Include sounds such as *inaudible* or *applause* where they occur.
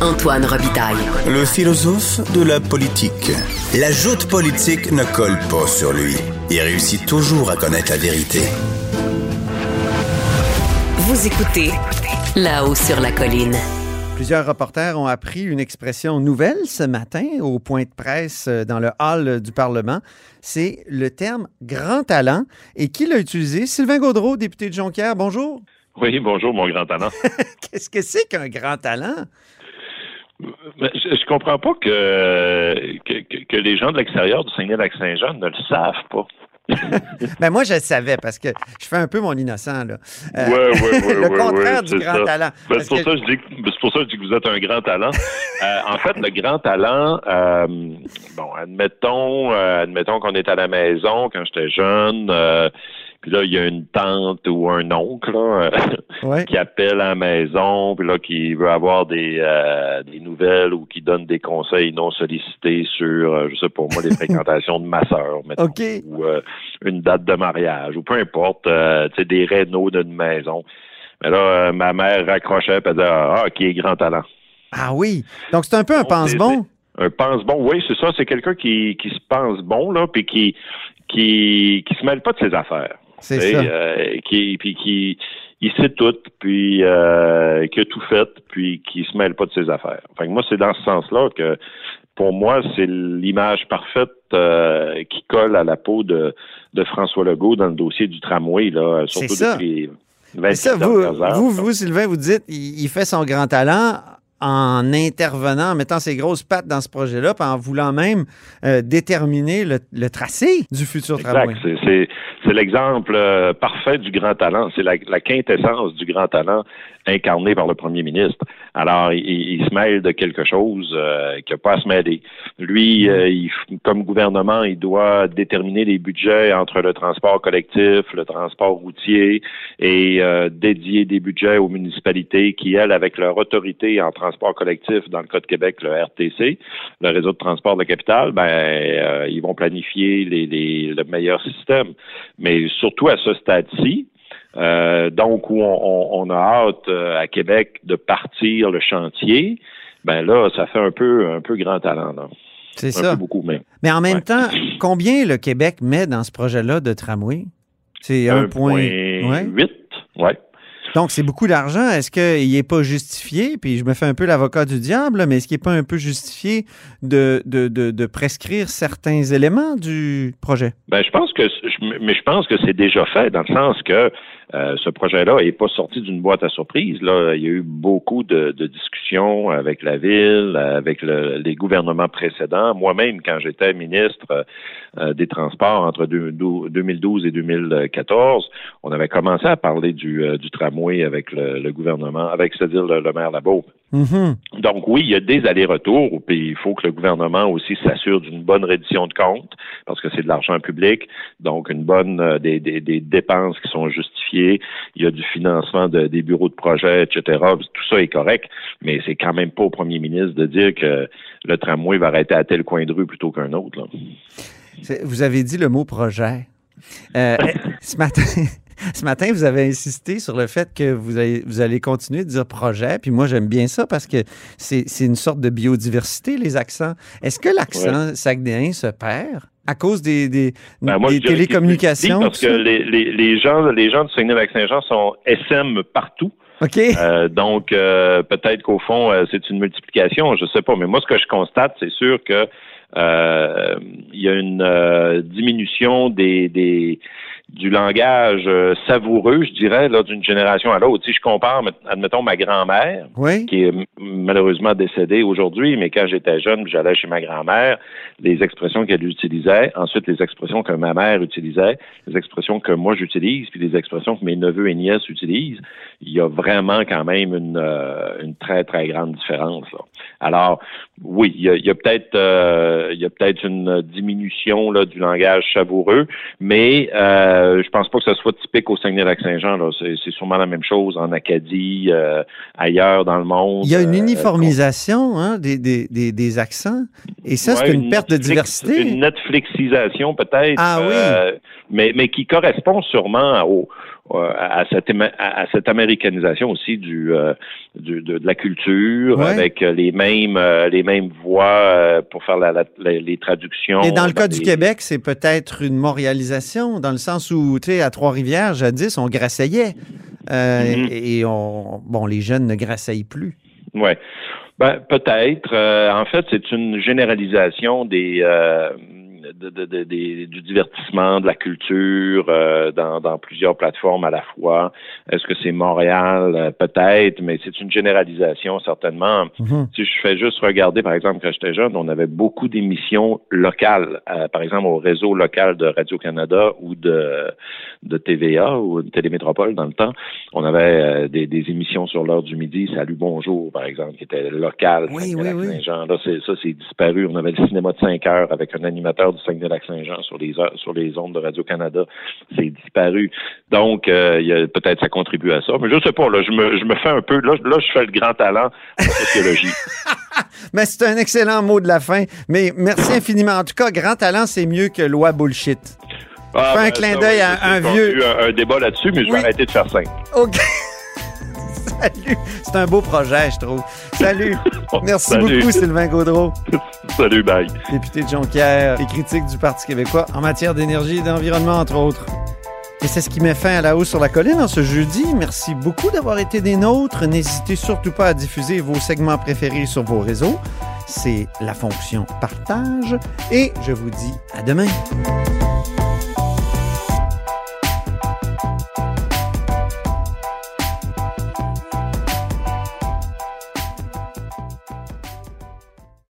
Antoine Robitaille. Le philosophe de la politique. La joute politique ne colle pas sur lui. Il réussit toujours à connaître la vérité. Vous écoutez là-haut sur la colline. Plusieurs reporters ont appris une expression nouvelle ce matin au point de presse euh, dans le hall du Parlement. C'est le terme grand talent. Et qui l'a utilisé? Sylvain Gaudreau, député de Jonquière. Bonjour. Oui, bonjour, mon grand talent. *laughs* Qu'est-ce que c'est qu'un grand talent? Mais Je, je comprends pas que, que, que les gens de l'extérieur du Saguenay-Lac-Saint-Jean ne le savent pas. *laughs* Ben moi, je le savais parce que je fais un peu mon innocent. Là. Euh, Ouais, ouais, ouais, *laughs* le contraire du grand ça. talent. Ben, c'est pour, que- ça que je dis que- c'est pour ça que je dis que vous êtes un grand talent. *laughs* Euh, en fait, le grand talent, euh, bon, admettons, euh, admettons qu'on est à la maison quand j'étais jeune, puis là, il y a une tante ou un oncle là, euh, Ouais. qui appelle à la maison, puis là, qui veut avoir des, euh, des nouvelles ou qui donne des conseils non sollicités sur, euh, je sais pas moi, les *laughs* fréquentations de ma sœur, ou euh, une date de mariage, ou peu importe, euh, tu sais, des rénaux d'une maison. Mais là, ma mère raccrochait, puis elle disait, ah, qui est grand talent. Ah oui. Donc, c'est un peu un pense-bon. Un pense-bon, oui, c'est ça. C'est quelqu'un qui, qui se pense bon, là, puis qui, qui, qui se mêle pas de ses affaires. C'est ça. euh, qui, puis qui, il sait tout, puis euh, qui a tout fait, puis qui se mêle pas de ses affaires. Fait que moi, c'est dans ce sens-là que, pour moi, c'est l'image parfaite euh, qui colle à la peau de, de François Legault dans le dossier du tramway, là, surtout ça. depuis les Mais ça, 24 vous, heures. vous, vous, Sylvain, vous dites, il, il fait son grand talent en intervenant, en mettant ses grosses pattes dans ce projet-là, puis en voulant même euh, déterminer le, le tracé du futur tramway. Exact. C'est, l'exemple euh, parfait du grand talent. C'est la, la quintessence du grand talent incarné par le premier ministre. Alors, il, il se mêle de quelque chose euh, qui n'a pas à se mêler. Lui, euh, il- comme gouvernement, il doit déterminer les budgets entre le transport collectif, le transport routier et dédier des budgets aux municipalités qui, elles, avec leur autorité en transport collectif, dans le cas de Québec, le RTC, le réseau de transport de la capitale, ben, euh, ils vont planifier les, les- le meilleur système. Mais surtout à ce stade-ci, euh, donc où on, on- on a hâte euh, à Québec de partir le chantier, ben là, ça fait un peu un peu grand talent, là. C'est Un ça. peu beaucoup même. Mais en même Ouais. temps, combien le Québec met dans ce projet-là de tramway? C'est un point. Ouais. 8, ouais. Donc, c'est beaucoup d'argent. Est-ce qu'il n'est pas justifié? Puis je me fais un peu l'avocat du diable, mais est-ce qu'il n'est pas un peu justifié de, prescrire certains éléments du projet? Ben, je pense que, mais je pense que c'est déjà fait dans le sens que euh, ce projet-là n'est pas sorti d'une boîte à surprise. Là, il y a eu beaucoup de, de discussions avec la ville, avec le- les gouvernements précédents. Moi-même, quand j'étais ministre euh, des Transports entre deux- dou- 2012 et 2014, on avait commencé à parler du, euh, du tramway avec le, le gouvernement, avec c'est-à-dire le, le maire Mhm. Donc oui, il y a des allers-retours, puis il faut que le gouvernement aussi s'assure d'une bonne reddition de comptes, parce que c'est de l'argent public, donc une bonne euh, des, des, des dépenses qui sont justifiées, il y a du financement de- des bureaux de projet, etc. Tout ça est correct, mais c'est quand même pas au premier ministre de dire que le tramway va arrêter à tel coin de rue plutôt qu'un autre. là. Vous avez dit le mot projet. Euh, *laughs* ce, matin, ce matin, vous avez insisté sur le fait que vous allez, vous allez continuer de dire projet. Puis moi, j'aime bien ça parce que c'est une sorte de biodiversité, les accents. Est-ce que l'accent saguenéen se perd à cause des, des, Ben, moi, des télécommunications? Parce que les, les, les gens, les gens du Saguenay-Lac-Saint-Jean sont SM partout. OK. Euh, donc, euh, peut-être qu'au fond, euh, c'est une multiplication, je sais pas. Mais moi, ce que je constate, c'est sûr que euh, il y a une euh, diminution des, des du langage euh, savoureux, je dirais, là, d'une génération à l'autre. Si je compare, met- admettons, ma grand-mère, Oui. qui est malheureusement décédée aujourd'hui, mais quand j'étais jeune, j'allais chez ma grand-mère, les expressions qu'elle utilisait, ensuite les expressions que ma mère utilisait, les expressions que moi j'utilise, puis les expressions que mes neveux et nièces utilisent, il y a vraiment quand même une, euh, une très, très grande différence. là. Alors, oui, il y a, a peut-être euh, il y a peut-être une diminution là, du langage savoureux, mais euh, je pense pas que ce soit typique au Saguenay-Lac-Saint-Jean. C'est sûrement la même chose en Acadie, euh, ailleurs dans le monde. Il y a une euh, uniformisation hein, des, des, des, des accents. Et ça, c'est une, perte de diversité. Une Netflixisation peut-être. Ah oui. euh, mais, mais qui correspond sûrement au, à, cette, à, cette, américanisation aussi du, de, de, la culture avec les mêmes les mêmes voix pour faire la, les traductions. Et dans le cas du Québec, c'est peut-être une montréalisation dans le sens où, tu sais, à Trois-Rivières, jadis, on grasseillait. Mm-hmm. Et on, bon, les jeunes ne grasseillent plus. Oui. Ben, peut-être. Euh, en fait, c'est une généralisation des, euh, de, du divertissement, de la culture euh, dans, dans, plusieurs plateformes à la fois. Est-ce que c'est Montréal? Euh, peut-être, mais c'est une généralisation certainement. Mhm. Si je fais juste regarder, par exemple, quand j'étais jeune, on avait beaucoup d'émissions locales, euh, par exemple au réseau local de Radio-Canada ou de, de TVA ou de Télémétropole dans le temps. On avait des, des, émissions sur l'heure du midi, Salut Bonjour, par exemple, qui était local. Oui, oui, oui. Là, ça, c'est disparu. On avait le cinéma de 5 heures avec un animateur du Saguenay-Lac-Saint-Jean sur les sur les ondes de Radio-Canada. C'est disparu. Donc, euh, peut-être ça contribue à ça. Mais je sais pas, là, je me, je me fais un peu. Là, là, je fais le grand talent en sociologie. *laughs* Mais c'est un excellent mot de la fin. Mais merci infiniment. En tout cas, grand talent, c'est mieux que loi bullshit. Ah, Fais un ben, clin d'œil à un vieux. Un, un débat là-dessus, mais je vais arrêter de faire ça. OK. Salut. C'est un beau projet, je trouve. Salut. *laughs* Merci beaucoup, Sylvain Gaudreau. *laughs* Salut, bye. Député de Jonquière et critique du Parti québécois en matière d'énergie et d'environnement, entre autres. Et c'est ce qui met fin à la hausse sur la colline en ce jeudi. Merci beaucoup d'avoir été des nôtres. N'hésitez surtout pas à diffuser vos segments préférés sur vos réseaux. C'est la fonction partage. Et je vous dis à demain.